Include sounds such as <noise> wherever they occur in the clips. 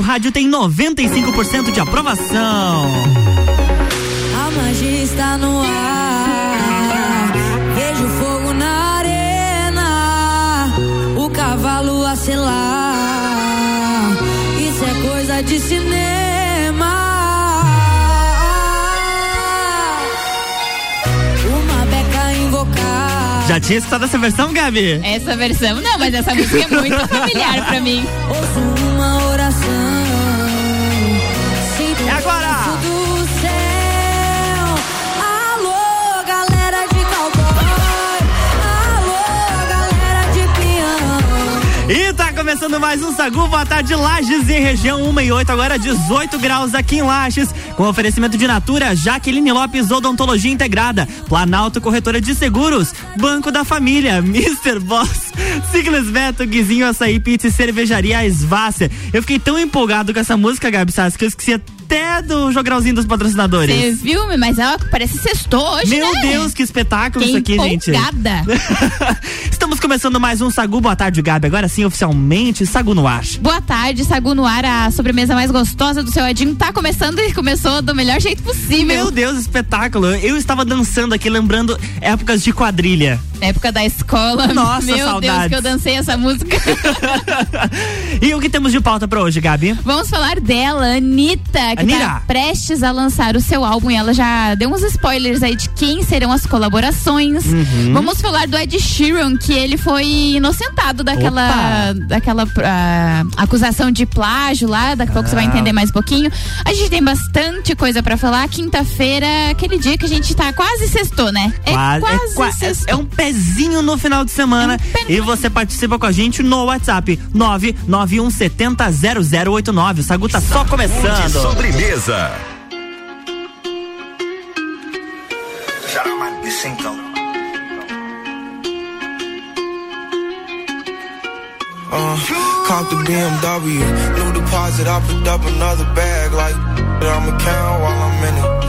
seu rádio tem 95% de aprovação. A magia está no ar. Vejo fogo na arena. O cavalo a selar. Isso é coisa de cinema. Uma beca invocar. Já tinha escutado essa versão, Gabi? Essa versão não, mas essa música é muito <laughs> familiar pra mim. Começando mais um Sagu, boa tarde, Lages e região 1 e 8, agora 18 graus aqui em Lages, com oferecimento de Natura, Jaqueline Lopes Odontologia Integrada, Planalto Corretora de Seguros, Banco da Família, <laughs> Mr. Boss, Siglas Beto, Guizinho Açaí Pizza e Cervejaria Esvácia. Eu fiquei tão empolgado com essa música, Gabi Sassi, que eu esqueci até do jogralzinho dos patrocinadores. Você viu, mas ela parece sextou hoje, Meu né? Deus, que espetáculo Que isso aqui, gente. <laughs> Estamos começando mais um Sagu, boa tarde, Gabi. Agora sim, oficialmente, Sagu no ar. Boa tarde, Sagu no ar, a sobremesa mais gostosa do seu Edinho tá começando e começou do melhor jeito possível. Meu Deus, espetáculo. Eu estava dançando aqui, lembrando épocas de quadrilha. Época da escola. Nossa, Meu Deus, saudades. que eu dancei essa música. <laughs> e o que temos de pauta pra hoje, Gabi? Vamos falar dela, Anitta, que Anira. tá prestes a lançar o seu álbum e ela já deu uns spoilers aí de quem serão as colaborações. Uhum. Vamos falar do Ed Sheeran, que ele foi inocentado daquela, daquela ah, acusação de plágio lá, daqui a pouco você vai Ah. entender mais um pouquinho. A gente tem bastante coisa pra falar. Quinta-feira, aquele dia que a gente tá quase sextou, né? É Quase- quase, é, qua- sextou. é um pezinho no final de semana. É um e você participa com a gente no WhatsApp 991700089. O Sagu tá só começando. Cinco. Uh, caught the BMW, new deposit, I picked up another bag like I'ma count while I'm in it.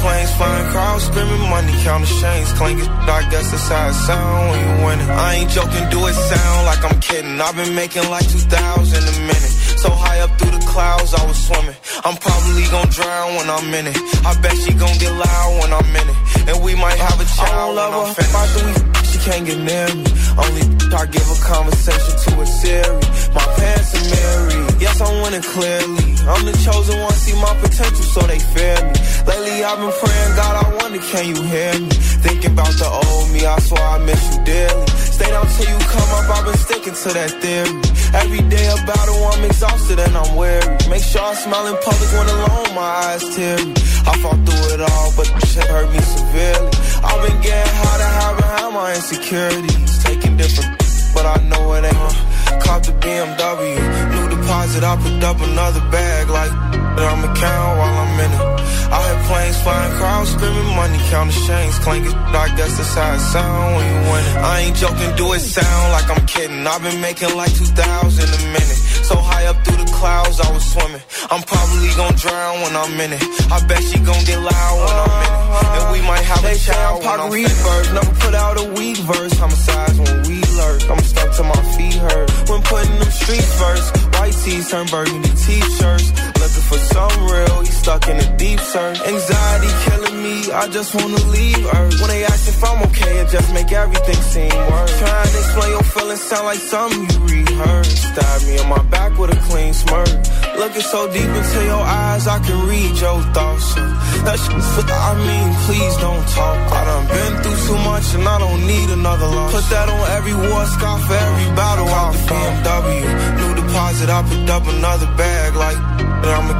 Planes flying, crowds screaming, money counting chains clinking. I guess that's how it sound when you win it. I ain't joking, do it sound like I'm kidding. I've been making like 2,000 a minute. So high up through the clouds, I was swimming. I'm probably gonna drown when I'm in it. I bet she gonna get loud when I'm in it. And we might have a child. I love her. After we f- she can't get near me. Only I give a conversation to a Siri. My pants are married. Yes, I'm winning clearly. I'm the chosen one, see my potential, so they fear me. Lately, I've been praying, God, I wonder, can you hear me? Thinking about the old me, I swear I miss you dearly. Stay down till you come up, I've been sticking to that theory. Every day a battle, I'm exhausted and I'm weary. Make sure I smile in public when alone, my eyes teary. I fought through it all, but shit hurt me severely. I've been getting high to hide behind my insecurities. Taking different, but I know it ain't. Caught the BMW, new deposit, I picked up another bag like I'ma count while I'm in it. I had planes flying, crowds screaming, money counting chains clinking. I guess that's how it sound when you win it. I ain't joking, do it sound like I'm kidding. I've been making like 2,000 a minute. So high up through the clouds, I was swimming. I'm probably gonna drown when I'm in it. I bet she gon' get loud when I'm in it. And we might have a child I'm finished. Never put out a weak verse. Homicides when we lurk. I'm stuck to my feet hurt. When putting them streets first. White tees turn burgundy t-shirts. For some real, he stuck in a deep search. Anxiety killing me, I just wanna leave Earth. When they ask if I'm okay, it just make everything seem worse. Trying to explain your feelings sound like something you rehearsed. Stab me in my back with a clean smirk. Looking so deep into your eyes, I can read your thoughts. That shit's for, I mean, please don't talk. I done been through too much and I don't need another loss. Put that on every war scar for every battle out the BMW. New deposit, I picked up another bag like I'ma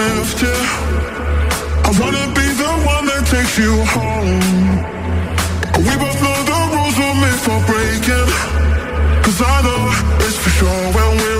I wanna be the one that takes you home. We both know the rules were made for breaking. Cause I know it's for sure when we're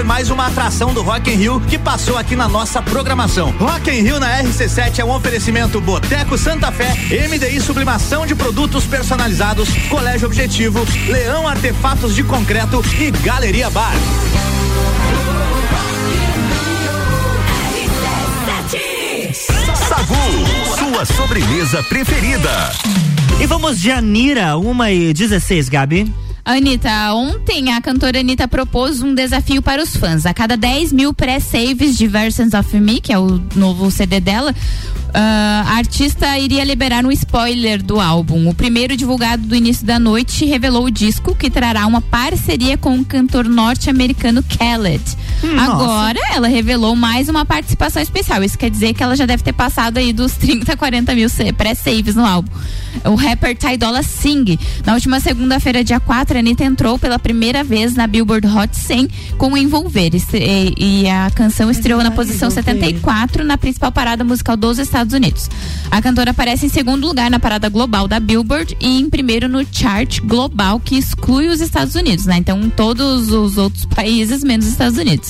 foi mais uma atração do Rock in Rio que passou aqui na nossa programação. Rock in Rio na RC7 é um oferecimento Boteco Santa Fé, MDI Sublimação de Produtos Personalizados, Colégio Objetivo, Leão Artefatos de Concreto e Galeria Bar. Sagu, sua sobremesa preferida. E vamos de Anira, 1 e 16, Gabi. Anitta, ontem a cantora Anitta propôs um desafio para os fãs. A cada 10 mil pré-saves de Versions of Me, que é o novo CD dela, ah, a artista iria liberar um spoiler do álbum. O primeiro divulgado do início da noite revelou o disco, que trará uma parceria com o cantor norte-americano Khaled. Agora, ela revelou mais uma participação especial. Isso quer dizer que ela já deve ter passado aí dos 30, 40 mil pré-saves no álbum. O rapper Ty Dolla Singh. Na última segunda-feira, dia 4, a Anitta entrou pela primeira vez na Billboard Hot 100 com Envolver. E, a canção estreou na posição 74 na principal parada musical dos Estados Unidos. A cantora aparece em segundo lugar na parada global da Billboard e em primeiro no chart global que exclui os Estados Unidos, né? Então, todos os outros países menos os Estados Unidos.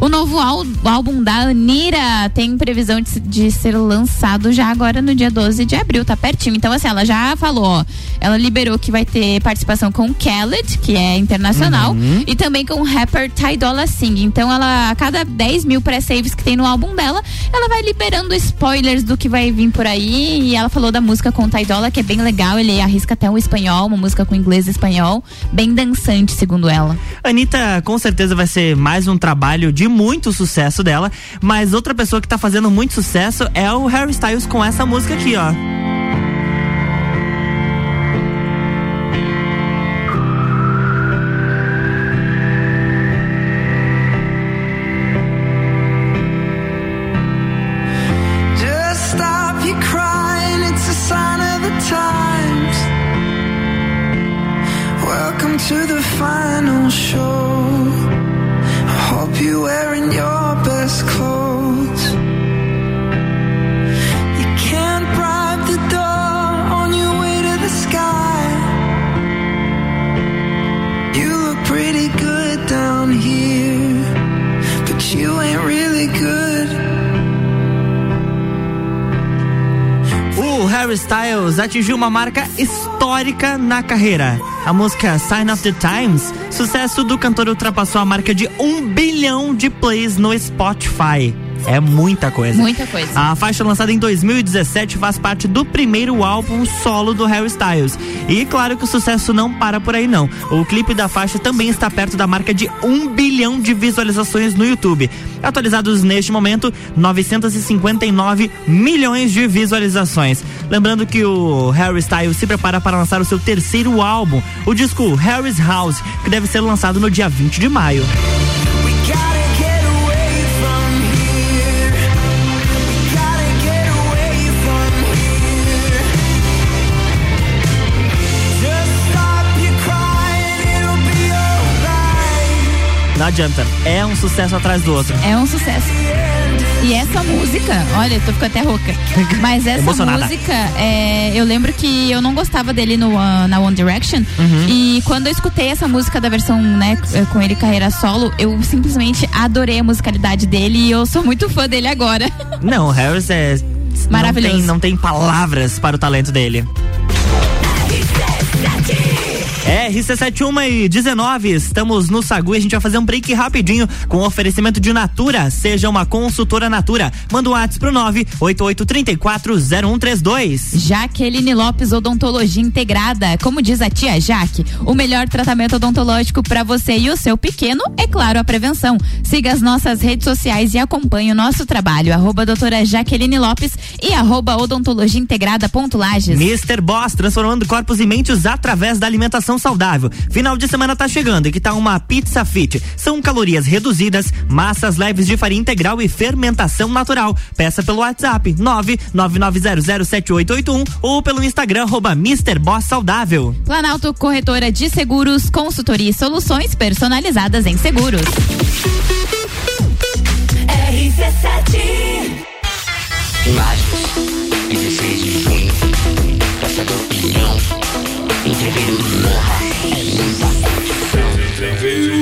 O novo ál- álbum da Anira tem previsão de, de ser lançado já agora no dia 12 de abril, tá pertinho. Então, assim, ela já falou, ó, ela liberou que vai ter participação com Khaled, que é internacional, e também com o rapper Ty Dolla Singh. Então, ela, a cada 10 mil pré-saves que tem no álbum dela, ela vai liberando spoilers do que vai vir por aí. E ela falou da música com o Ty Dolla, que é bem legal. Ele arrisca até o espanhol, uma música com inglês e espanhol, bem dançante, segundo ela. Anitta, com certeza vai ser mais um trabalho de muito sucesso dela, mas outra pessoa que tá fazendo muito sucesso é o Harry Styles com essa música aqui, ó. Harry Styles atingiu uma marca histórica na carreira. A música Sign of the Times, sucesso do cantor ultrapassou a marca de um bilhão de plays no Spotify. É muita coisa. Muita coisa. A faixa lançada em 2017 faz parte do primeiro álbum solo do Harry Styles. E claro que o sucesso não para por aí não. O clipe da faixa também está perto da marca de um bilhão de visualizações no YouTube. Atualizados neste momento, 959 milhões de visualizações. Lembrando que o Harry Styles se prepara para lançar o seu terceiro álbum, o disco Harry's House, que deve ser lançado no dia 20 de maio. Não adianta, é um sucesso atrás do outro. É um sucesso. E essa música, olha, eu tô ficando até rouca. <laughs> Mas essa Emocionada. música, é, eu lembro que eu não gostava dele no, ah, na One Direction. Uhum. E quando eu escutei essa música da versão, né, com ele carreira solo, eu simplesmente adorei a musicalidade dele e eu sou muito fã dele agora. <laughs> Não, o Harris é. Maravilhoso. Não tem, não tem palavras para o talento dele. É, RC71 e 19, estamos no Sagu e a gente vai fazer um break rapidinho com oferecimento de Natura. Seja uma consultora Natura. Manda um WhatsApp pro 988340132. Jaqueline Lopes Odontologia Integrada. Como diz a tia Jaque, o melhor tratamento odontológico para você e o seu pequeno é claro a prevenção. Siga as nossas redes sociais e acompanhe o nosso trabalho. Arroba doutora Jaqueline Lopes e arroba odontologia integrada ponto Lages. Mr. Boss, transformando corpos e mentes através da alimentação saudável. Final de semana tá chegando e que tal uma pizza fit? São calorias reduzidas, massas leves de farinha integral e fermentação natural. Peça pelo WhatsApp 999007881 ou pelo Instagram arroba Mr. Boss Saudável. Planalto Corretora de Seguros, consultoria e soluções personalizadas em seguros. Imagens, entreveiro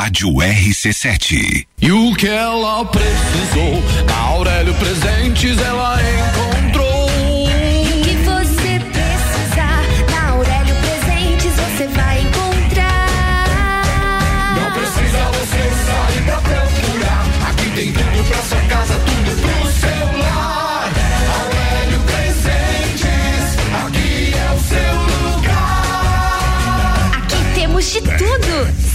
Rádio RC7. E o que ela precisou, Aurélio Presentes ela encontrou.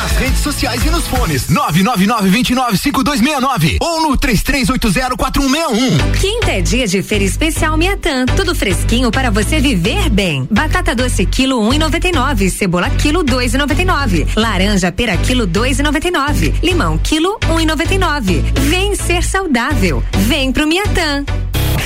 Nas redes sociais e nos fones. 999-295269 ou no 33804161. Quinta é dia de feira especial Miatã. Tudo fresquinho para você viver bem. Batata doce quilo um e noventa e nove. Cebola quilo dois e noventa e nove. Laranja pera quilo dois e noventa e nove. Limão quilo um e noventa e nove. Vem ser saudável. Vem pro Miatã.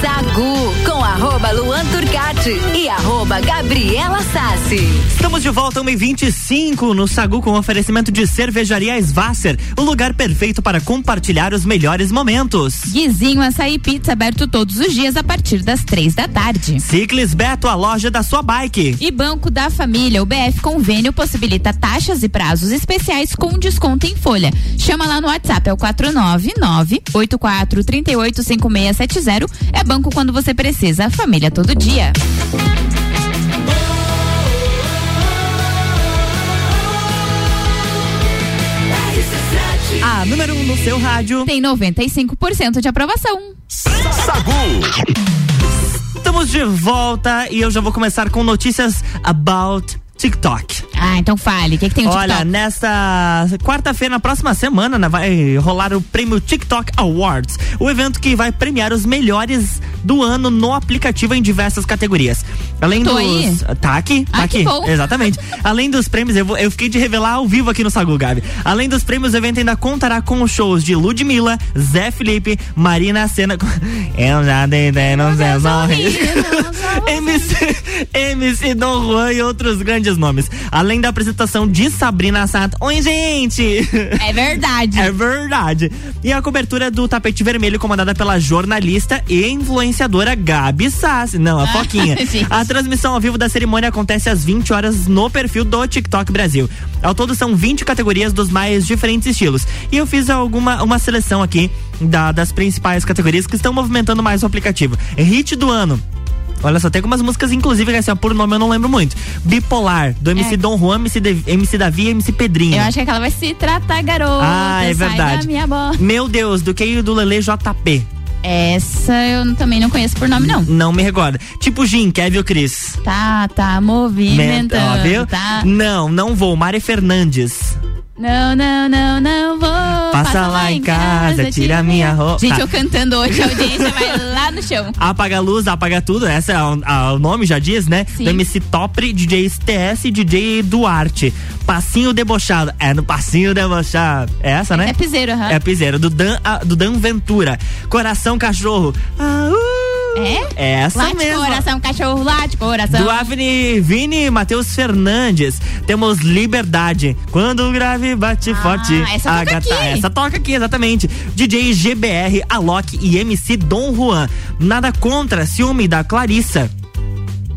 Sagu com arroba Luan Turcati e arroba Gabriela Sassi. Estamos de volta 1h25 no Sagu com oferecimento de cervejaria Svasser, o lugar perfeito para compartilhar os melhores momentos. Guizinho Açaí Pizza aberto todos os dias a partir das três da tarde. Ciclis Beto, a loja da sua bike. E Banco da Família, o BF Convênio possibilita taxas e prazos especiais com desconto em folha. Chama lá no WhatsApp, é o 499 84 38 5670. É banco quando você precisa, família todo dia. A número 1 um no seu rádio. Tem 95% de aprovação. Sagu. Estamos de volta e eu já vou começar com notícias about TikTok. Ah, então fale, o que, que tem o Olha, TikTok? nesta quarta-feira, na próxima semana, né, vai rolar o prêmio TikTok Awards, o evento que vai premiar os melhores do ano no aplicativo em diversas categorias. Além Tô dos. aí. Tá aqui, tá Ah, aqui. Exatamente. Além dos prêmios, eu, vou- eu fiquei de revelar ao vivo aqui no Sagu, Gabi. Além dos prêmios, o evento ainda contará com os shows de Ludmilla, Zé Felipe, Marina Senna. <laughs> Eu já não ser sorrir. MC, MC Dom Juan e outros grandes nomes. Além da apresentação de Sabrina Sato. Oi, gente! É verdade. <laughs> É verdade. E a cobertura do tapete vermelho comandada pela jornalista e influenciadora Gabi Sassi. Não, a Ah, Foquinha. <laughs> gente. a transmissão ao vivo da cerimônia acontece às 20 horas no perfil do TikTok Brasil. Ao todo são 20 categorias dos mais diferentes estilos. E eu fiz alguma uma seleção aqui da- das principais categorias que estão movimentando mais o aplicativo. Hit do ano. Olha só, tem algumas músicas, inclusive, que assim, ó, por nome eu não lembro muito. Bipolar, do MC É. Dom Juan, MC, De- MC Davi e MC Pedrinho. Eu acho que aquela vai se tratar, garota. Ah, é verdade. Meu Deus, do que do Lele JP. Essa eu também não conheço por nome, não. Não me recorda. Tipo Jim, Kevin ou Cris. Tá, tá movimentando. Ó, viu? Tá. Não, não vou. Mari Fernandes. Não, não, não, não vou. Passa lá em casa, tira minha roupa. Gente, eu cantando hoje, a audiência vai lá no chão. <laughs> Apaga a luz, apaga tudo. Essa é o, a- o nome, já diz, né? Sim. Do MC Topri, DJ STS e DJ Duarte. Passinho debochado. É no passinho debochado. É essa, né? É piseiro, aham. É piseiro. Do Dan, ah, do Dan Ventura. Coração Cachorro. Ah, uh. É? É essa Late mesmo. coração, cachorro, late coração. Do Avni Vini Matheus Fernandes. Temos Liberdade. Quando o grave bate forte. Ah, essa toca Agatha. aqui. Essa toca aqui, exatamente. DJ GBR, Alok e MC Dom Juan. Nada contra ciúme da Clarissa.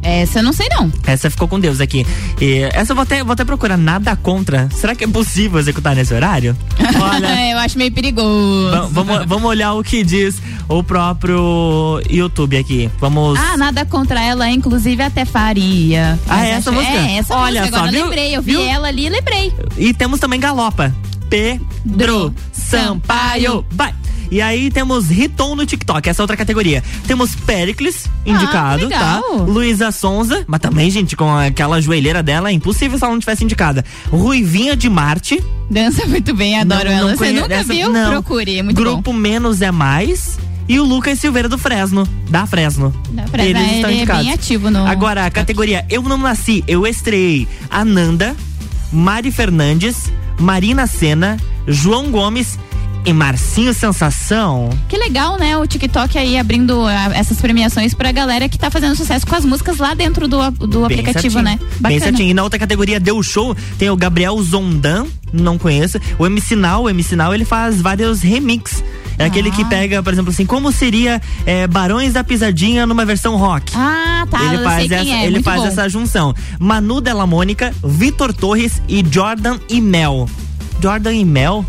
Essa eu não sei não. Essa ficou com Deus aqui. E essa eu vou até, vou até procurar. Nada contra. Será que é possível executar nesse horário? <laughs> Olha. eu acho meio perigoso. Va- Vamos, vamos olhar o que diz o próprio YouTube aqui. Vamos. Ah, nada contra ela, inclusive até faria. Ah, é essa acho- música? É, essa Olha música. só, Agora eu viu? lembrei, eu vi Viu? ela ali e lembrei. E temos também Galopa. Pedro Sampaio. Vai. E aí temos Riton no TikTok, essa é outra categoria. Temos Pericles, indicado, tá? legal. Luísa Sonza, mas também, gente, com aquela joelheira dela, é impossível se ela não tivesse indicada. Ruivinha de Marte. Dança muito bem, adoro Não- não ela. Você conhe- nunca essa- viu? não. Procure, é muito bom. Grupo Menos é Mais. E o Lucas Silveira do Fresno, da Fresno. Da Fresno, Eles ele estão é indicados. bem ativo no- Agora, a categoria Eu Não Nasci, eu estreiei Ananda, Mari Fernandes, Marina Sena, João Gomes e Marcinho Sensação. Que legal, né? O TikTok aí abrindo ah, essas premiações pra galera que tá fazendo sucesso com as músicas lá dentro do, do Bem aplicativo, certinho. né? Bem Bacana. certinho. E na outra categoria Deu Show, tem o Gabriel Zondan, não conheço. O MC Now, o MC Now, ele faz vários remix. É aquele Ah. que pega, por exemplo, assim, como seria é, Barões da Pisadinha numa versão rock. Ah, tá. ele faz, essa, é. ele faz bom. essa junção. Manu Della Mônica, Vitor Torres e Jordan e Mel. Jordan e Mel?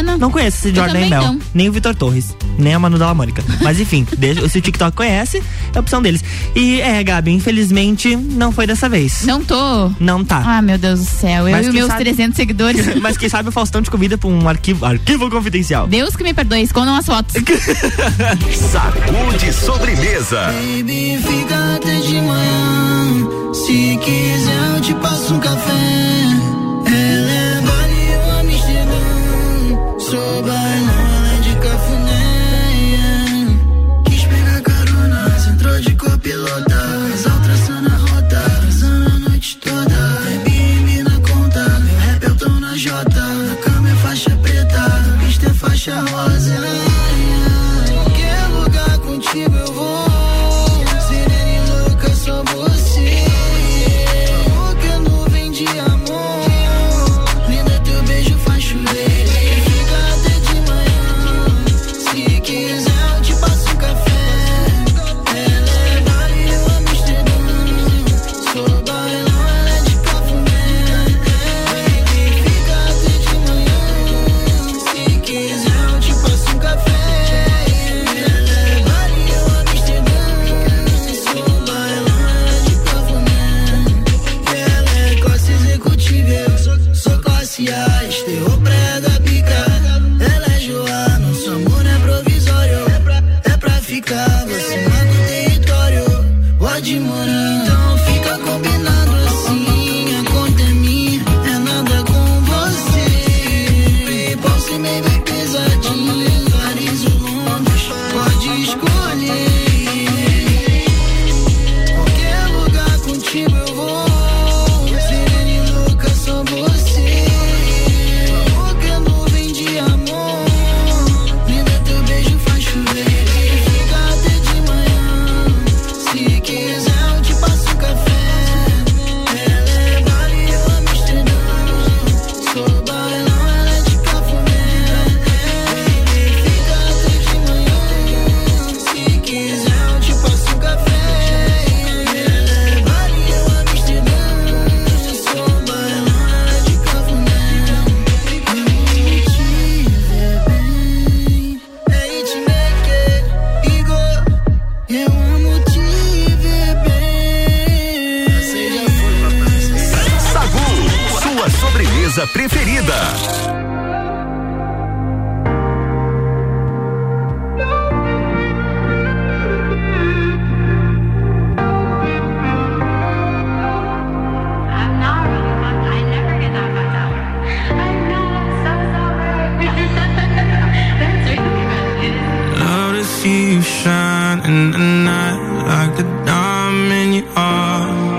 Bacana. Não conheço esse Eu Jordan e também Mel. não. Nem o Vitor Torres. Nem a Manu Della Mônica. Mas enfim, <laughs> deixa- se o TikTok conhece, é a opção deles. E é, Gabi, infelizmente, não foi dessa vez. Não tô. Não tá. Ah, meu Deus do céu. Eu Mas e os quem meus sabe- 300 seguidores. <laughs> Mas quem sabe o Faustão te convida pra um arquivo, arquivo confidencial. Deus que me perdoe, escondam as fotos. <laughs> Sacude sobremesa. Baby, fica até de manhã. Se quiser, eu te passo um café. Shine in the night like a diamond you are.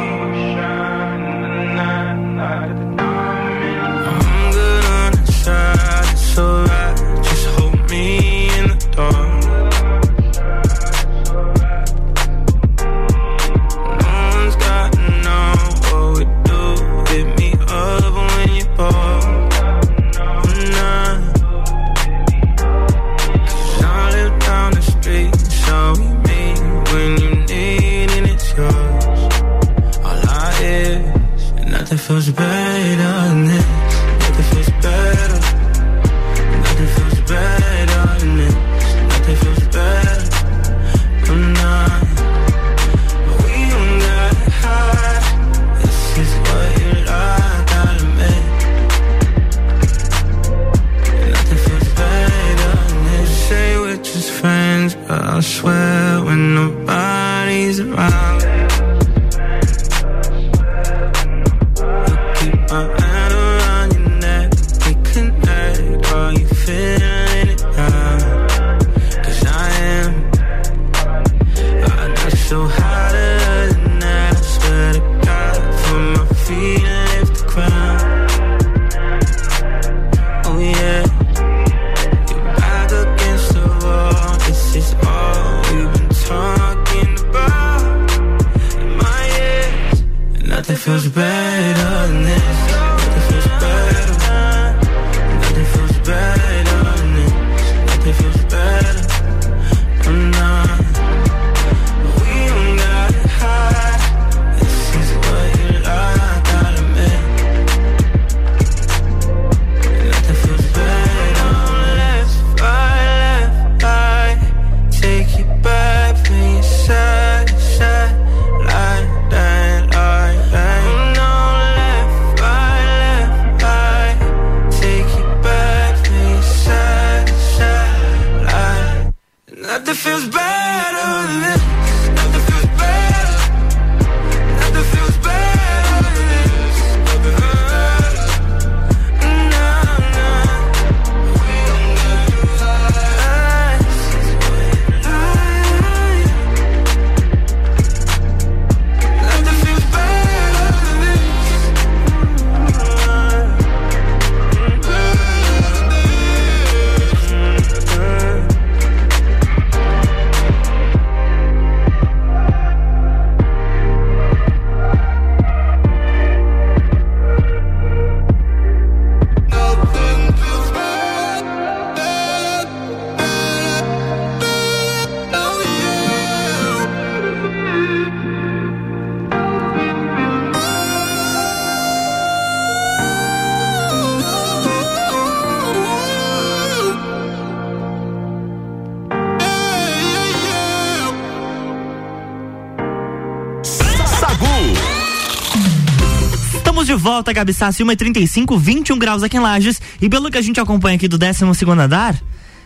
Nothing feels better than this. Volta, Gabi Sassi, 1h35, 21 graus aqui em Lages. E pelo que a gente acompanha aqui do 12 andar,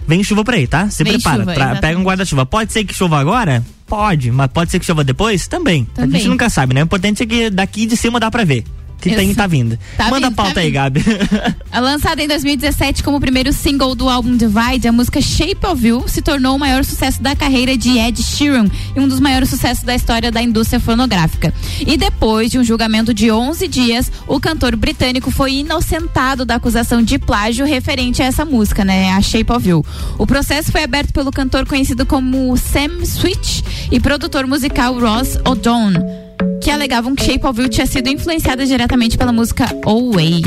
vem chuva por aí, tá? Se Vem prepara. chuva, pra- pega um guarda-chuva. Pode ser que chova agora? Pode, mas pode ser que chova depois? Também. A Também. gente nunca sabe, né? O importante é que daqui de cima dá pra ver. Que tem Isso. tá vindo. Tá Manda vindo, a pauta tá aí. Gabi. <laughs> Lançada em 2017 como primeiro single do álbum Divide, a música Shape of You se tornou o maior sucesso da carreira de Ed Sheeran e um dos maiores sucessos da história da indústria fonográfica. E depois de um julgamento de 11 dias, o cantor britânico foi inocentado da acusação de plágio referente a essa música, né, a Shape of You. O processo foi aberto pelo cantor conhecido como Sam Switch e produtor musical Ross O'Donnell, que alegavam que Shape of You tinha sido influenciada diretamente pela música Away.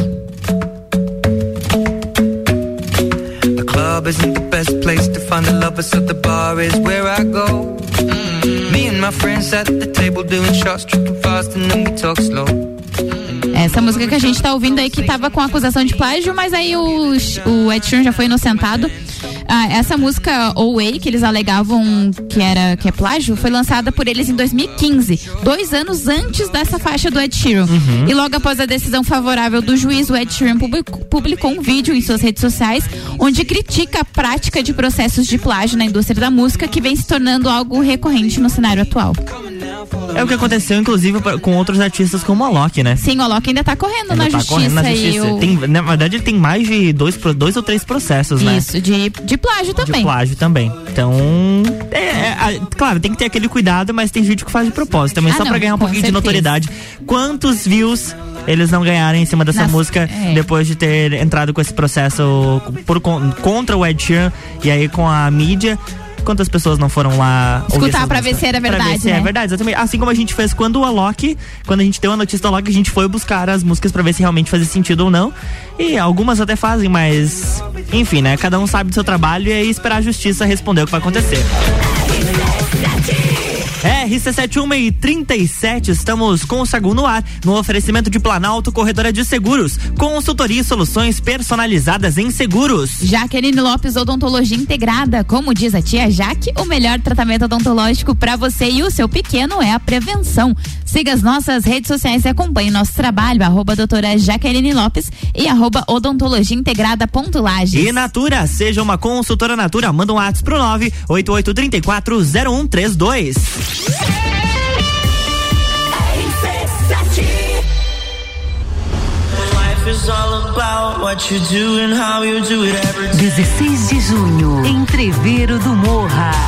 Club isn't the best place to find the lovers, so the bar is where I go. Me and my friends at the table doing shots, tripping fast, and then we talk slow. Essa música que a gente tá ouvindo aí que tava com acusação de plágio, mas aí o, o Ed Sheeran já foi inocentado. Ah, essa música Away, que eles alegavam que era que é plágio, foi lançada por eles em 2015, dois anos antes dessa faixa do Ed Sheeran. Uhum. E logo após a decisão favorável do juiz, o Ed Sheeran publicou, publicou um vídeo em suas redes sociais onde critica a prática de processos de plágio na indústria da música, que vem se tornando algo recorrente no cenário atual. É o que aconteceu, inclusive, com outros artistas como a Loki, né? Sim, o Alok ainda tá correndo na Ele tá justiça. correndo na justiça. o- Tem, na verdade, ele tem mais de dois, dois ou três processos, né? Isso, de, de plágio também. De plágio também. Então, é, é, claro, tem que ter aquele cuidado, mas tem gente que faz de propósito também, Ah, só não, pra ganhar um pouquinho de certeza. notoriedade. Quantos views eles não ganharam em cima dessa Nas- música é. depois de ter entrado com esse processo por, con- contra o Ed Sheeran e aí com a mídia? Quantas pessoas não foram lá Escutar pra ver se era Pra ver verdade, se é né? verdade, exatamente. Assim como a gente fez quando o Alok, quando a gente deu a notícia do Alok, a gente foi buscar as músicas pra ver se realmente fazia sentido ou não. E algumas até fazem, mas enfim, né? Cada um sabe do seu trabalho e aí esperar a justiça responder o que vai acontecer. RC71 e 37, estamos com o Sagu no ar, no oferecimento de Planalto Corretora de Seguros, consultoria e soluções personalizadas em seguros. Jaqueline Lopes Odontologia Integrada. Como diz a tia Jaque, o melhor tratamento odontológico para você e o seu pequeno é a prevenção. Siga as nossas redes sociais e acompanhe nosso trabalho, arroba doutora Jaqueline Lopes e arroba odontologia integrada ponto Lages. E Natura, seja uma consultora Natura, manda um WhatsApp pro 988340132. Life is all about what you do and how you do it every 16 de junho, Entreveiro do Morra.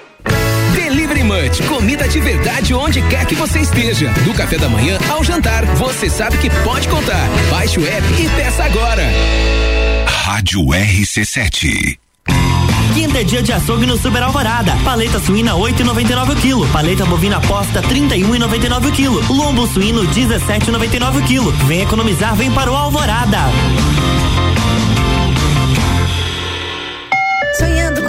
Delivery Munch, comida de verdade onde quer que você esteja. Do café da manhã ao jantar, você sabe que pode contar. Baixe o app e peça agora. Rádio RC7. Quinta é dia de açougue no Super Alvorada. Paleta suína 8,99 o quilo. Paleta bovina posta 31,99 o quilo. Lombo suíno 17,99 o quilo. Vem economizar, vem para o Alvorada. Sonhando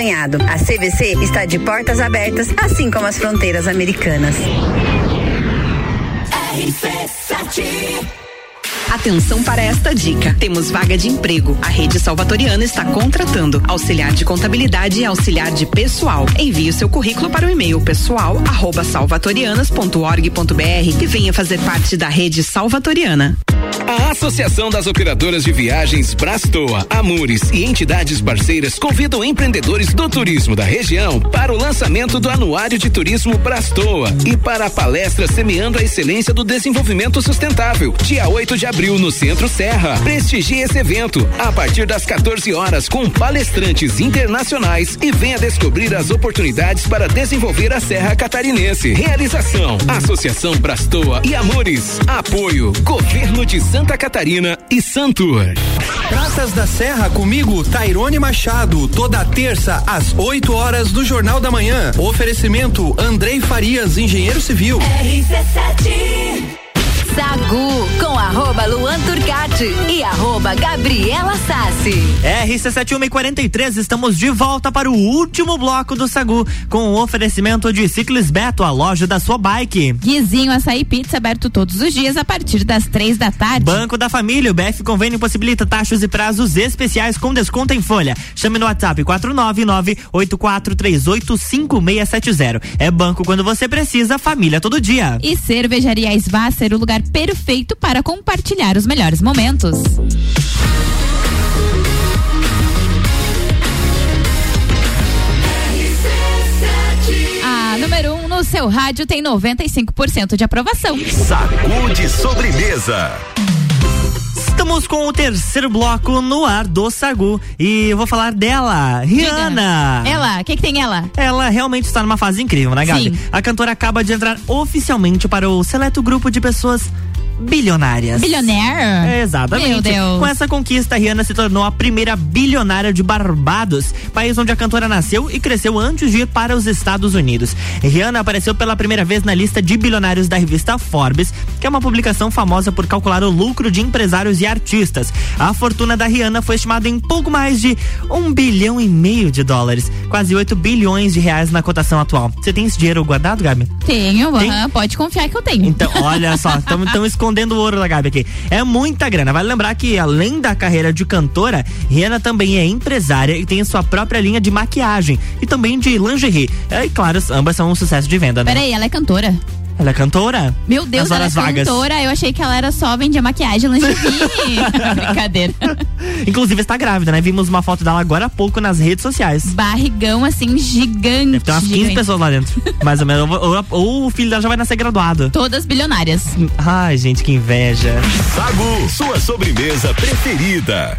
A CVC está de portas abertas, assim como as fronteiras americanas. Atenção para esta dica. Temos vaga de emprego. A Rede Salvatoriana está contratando auxiliar de contabilidade e auxiliar de pessoal. Envie o seu currículo para o e-mail pessoal arroba salvatorianas.org.br e venha fazer parte da Rede Salvatoriana. A Associação das Operadoras de Viagens Brastoa, Amores e entidades parceiras convidam empreendedores do turismo da região para o lançamento do Anuário de Turismo Brastoa e para a palestra Semeando a Excelência do Desenvolvimento Sustentável, dia 8 de abril no Centro Serra. Prestigie esse evento a partir das 14 horas com palestrantes internacionais e venha descobrir as oportunidades para desenvolver a Serra Catarinense. Realização: Associação Brastoa e Amores. Apoio: Governo de Santa Catarina e Santur. Praças da Serra comigo, Tairone Machado, toda terça às 8 horas do Jornal da Manhã. Oferecimento Andrei Farias, engenheiro civil. Sagu com arroba Luan Turcati e arroba Gabriela Sassi. RC7143, estamos de volta para o último bloco do Sagu, com o oferecimento de Ciclis Beto, a loja da sua bike. Guizinho Açaí Pizza aberto todos os dias a partir das três da tarde. Banco da Família, o BF Convênio possibilita taxas e prazos especiais com desconto em folha. Chame no WhatsApp 499-8438-5670. É banco quando você precisa, família todo dia. E Cervejaria Svasser, o lugar perfeito para compartilhar os melhores momentos. A número 1 um no seu rádio tem 95% de aprovação. Sacude sobremesa. Estamos com o terceiro bloco no ar do Sagu e eu vou falar dela, Rihanna. Ela, o que, que tem ela? Ela realmente está numa fase incrível, né, Gabi? Sim. A cantora acaba de entrar oficialmente para o seleto grupo de pessoas bilionárias. Bilionaire? Exatamente. Meu Deus. Com essa conquista, Rihanna se tornou a primeira bilionária de Barbados, país onde a cantora nasceu e cresceu antes de ir para os Estados Unidos. Rihanna apareceu pela primeira vez na lista de bilionários da revista Forbes, que é uma publicação famosa por calcular o lucro de empresários e artistas. A fortuna da Rihanna foi estimada em pouco mais de um bilhão e meio de dólares, quase 8 bilhões de reais na cotação atual. Você tem esse dinheiro guardado, Gabi? Tenho, Tem? pode confiar que eu tenho. Então, olha só, <laughs> estamos escondendo o ouro da Gabi aqui. É muita grana. Vale lembrar que, além da carreira de cantora, Rihanna também é empresária e tem sua própria linha de maquiagem e também de lingerie. É, e claro, ambas são um sucesso de venda, né? Peraí, ela é cantora. Ela é cantora? Meu Deus, Nas ela é horas vagas. cantora. Eu achei que ela era só vendia maquiagem, lingerie. <laughs> <laughs> Brincadeira. Inclusive está grávida, né? Vimos uma foto dela agora há pouco nas redes sociais. Barrigão, assim, gigante. Deve ter umas 15 gigante. pessoas lá dentro. <laughs> Mais ou menos. Ou, ou- ou o filho dela já vai nascer graduado. Todas bilionárias. Ai, gente, que inveja. Sagu, sua sobremesa preferida.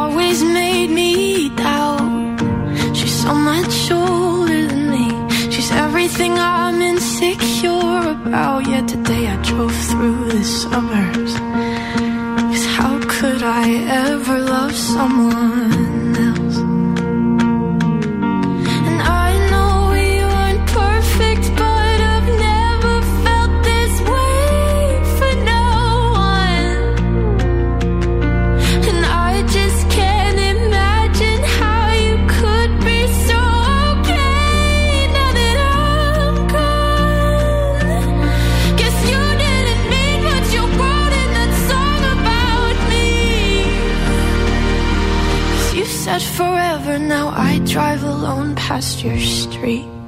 She's everything I'm insecure about. Yet today I drove through the suburbs. Cause how could I ever love someone I drive alone past your street.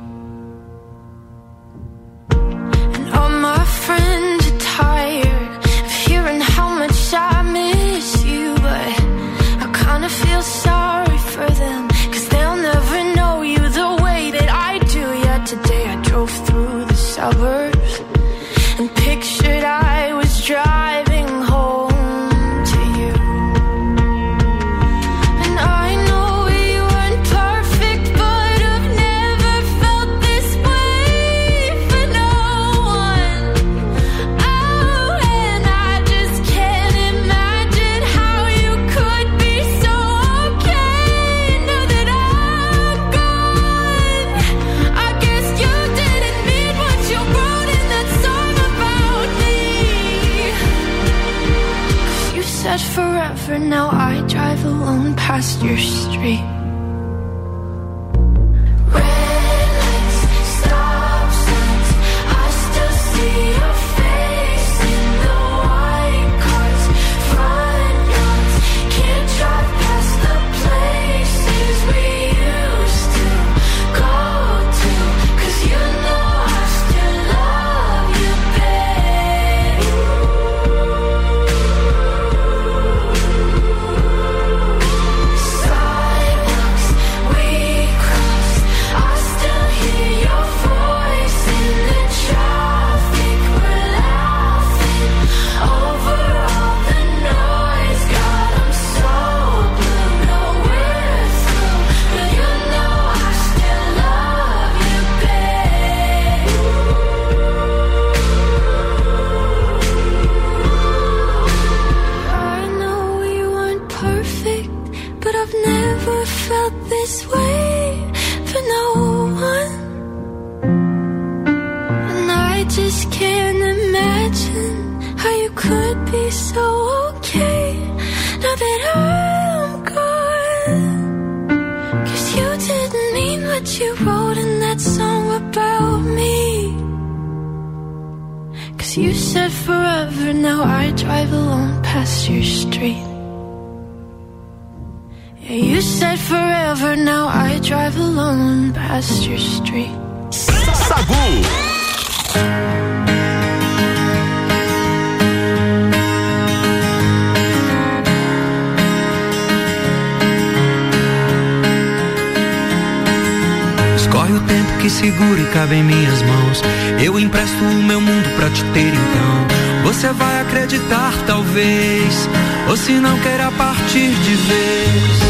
Eu empresto o meu mundo pra te ter então. Você vai acreditar, talvez. Ou se não queira partir de vez.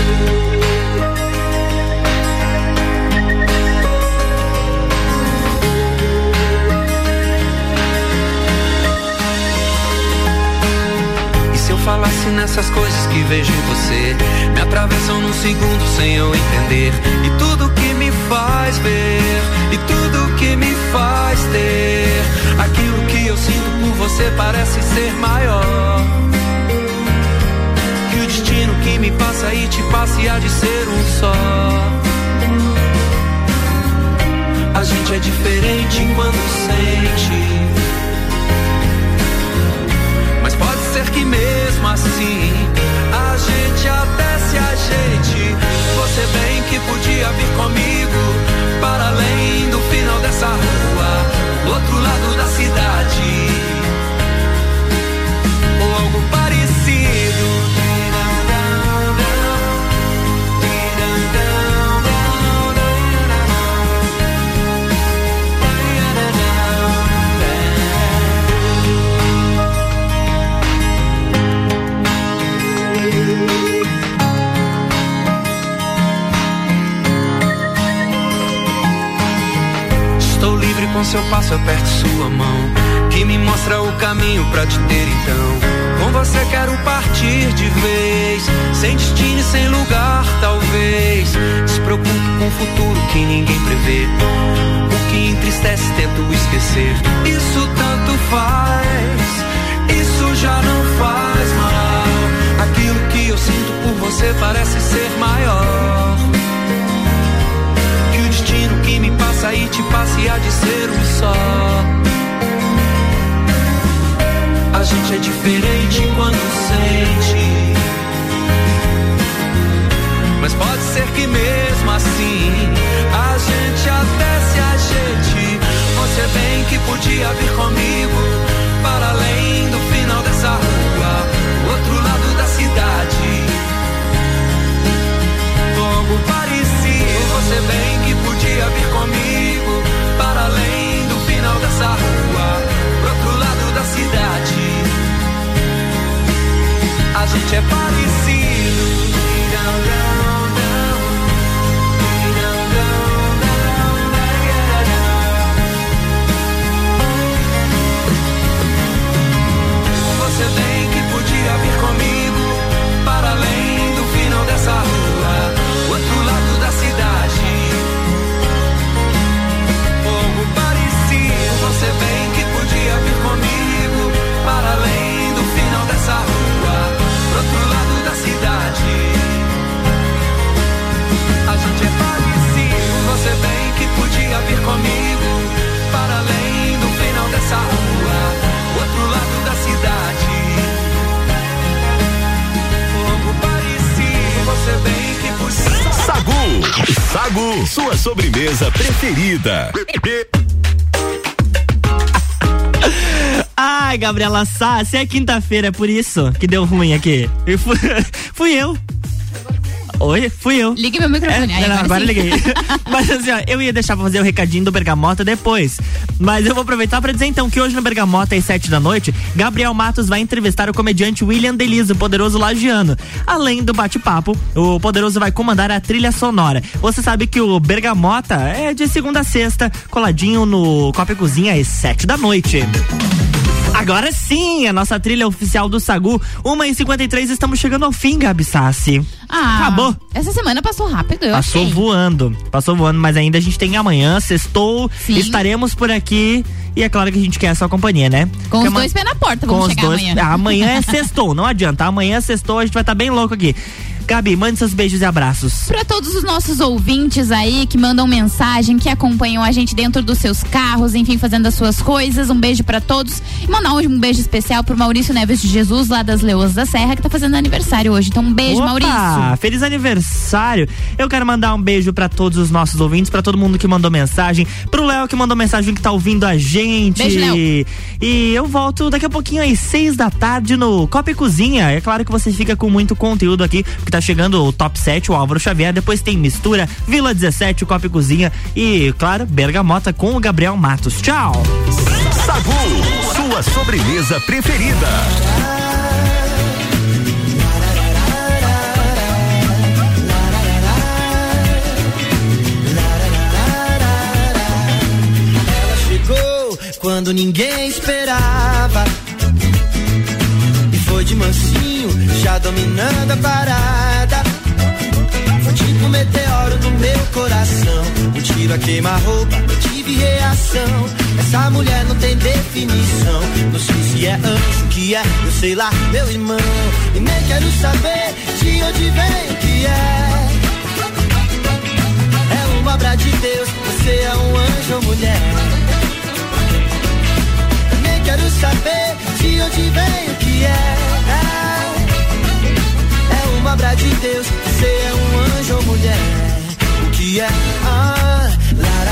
Falasse nessas coisas que vejo em você, me atravessam num segundo sem eu entender. E tudo que me faz ver, e tudo que me faz ter, aquilo que eu sinto por você parece ser maior. Que o destino que me passa e te passa e há de ser um só. A gente é diferente quando sente. Ser que mesmo assim a gente até se ajeite. Você bem que podia vir comigo para além do final dessa rua, do outro lado da cidade. Com seu passo, aperto sua mão. Que me mostra o caminho pra te ter então. Com você quero partir de vez. Sem destino e sem lugar, talvez. Despreocupe com o futuro que ninguém prevê. O que entristece, tento esquecer. Isso tanto faz. Isso já não faz mal. Aquilo que eu sinto por você parece ser maior me passa e te passe de ser um só. A gente é diferente quando sente. Mas pode ser que mesmo assim a gente até se gente. Você bem que podia vir comigo para além do final dessa rua, o outro lado da cidade. Como parecia, você bem queria vir comigo para além do final dessa rua, pro outro lado da cidade. A gente é parecido. Sua sobremesa preferida. Ai, Gabriela Sassi, é quinta-feira, é por isso que deu ruim aqui. Eu fui, <laughs> fui eu. Oi, fui eu. Ligue meu microfone. Aí, não, agora agora liguei. <laughs> Mas assim, ó, eu ia deixar pra fazer o recadinho do Bergamota depois. Mas eu vou aproveitar pra dizer então que hoje no Bergamota, às sete da noite, Gabriel Matos vai entrevistar o comediante William Deliso, o poderoso lagiano. Além do bate-papo, o poderoso vai comandar a trilha sonora. Você sabe que o Bergamota é de segunda a sexta, coladinho no Copa e Cozinha às sete da noite. Agora sim, a nossa trilha oficial do Sagu, 1h53, estamos chegando ao fim, Gabi Sassi. Ah, Acabou. Essa semana passou rápido, eu Passou achei. voando, passou voando, mas ainda a gente tem amanhã, sextou, estaremos por aqui e é claro que a gente quer a sua companhia, né? Com Porque os dois pés na porta, com vamos os chegar dois, amanhã. Ah, amanhã é sextou, não adianta, amanhã é sextou, a gente vai estar bem louco aqui. Gabi, mande seus beijos e abraços. Para todos os nossos ouvintes aí que mandam mensagem, que acompanham a gente dentro dos seus carros, enfim, fazendo as suas coisas, um beijo para todos. E mandar hoje um beijo especial pro Maurício Neves de Jesus, lá das Leoas da Serra, que tá fazendo aniversário hoje. Então, um beijo, Opa, Maurício. Feliz aniversário. Eu quero mandar um beijo pra todos os nossos ouvintes, pra todo mundo que mandou mensagem, pro Léo que mandou mensagem que tá ouvindo a gente. Beijo, Léo. E eu volto daqui a pouquinho às seis da tarde no Copa e Cozinha. É claro que você fica com muito conteúdo aqui, porque tá chegando o Top 7, o Álvaro Xavier, depois tem Mistura, Vila 17, o Copa e Cozinha e, claro, Bergamota com o Gabriel Matos. Tchau! Sagu, sua sobremesa preferida. Ela chegou quando ninguém esperava. Foi de mansinho, já dominando a parada. Foi tipo um meteoro no meu coração. Um tiro a queima-roupa, eu tive reação. Essa mulher não tem definição. Não sei se é anjo, que é, eu sei lá, meu irmão. E nem quero saber de onde vem o que é. É uma obra de Deus, você é um anjo ou mulher. Quero saber de onde vem o que é. É uma obra de Deus, você é um anjo ou mulher. O que é? Ah, lá,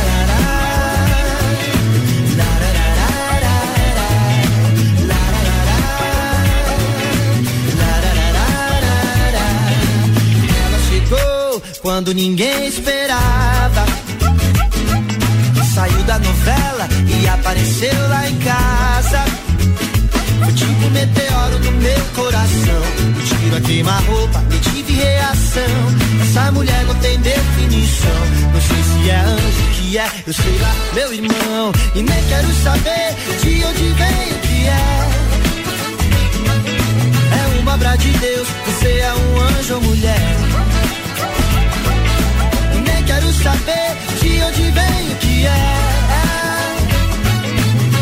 quando ninguém esperava. Saiu da novela e apareceu lá em casa. Meteoro no meu coração. Um tiro a queima-roupa, eu tive reação. Essa mulher não tem definição. Não sei se é anjo, que é, eu sei lá, meu irmão. E nem quero saber de onde vem o que é. É uma obra de Deus, você é um anjo ou mulher. E nem quero saber de onde vem o que é.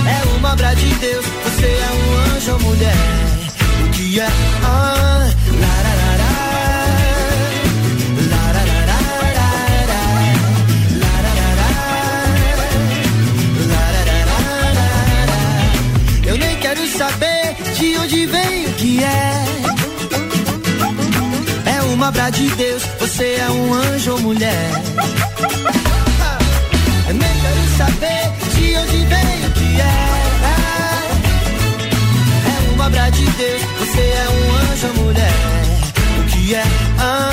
É uma obra de Deus, você é um anjo ou mulher. O que é? Ah, lá, lá, lá, lá. Lá, lá, lá, lá, lá, lá. Lá, lá, lá, lá. Lá, lá, lá, lá, lá, lá. Eu nem quero saber de onde vem o que é obra de Deus. Você é um anjo, mulher. O que é? Ah,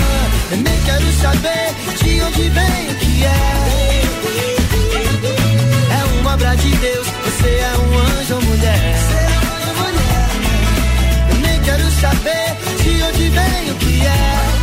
nem quero saber de onde vem o que é. É uma obra de Deus. Você é um anjo, mulher. Você é um anjo, mulher. Eu nem quero saber de onde vem o que é.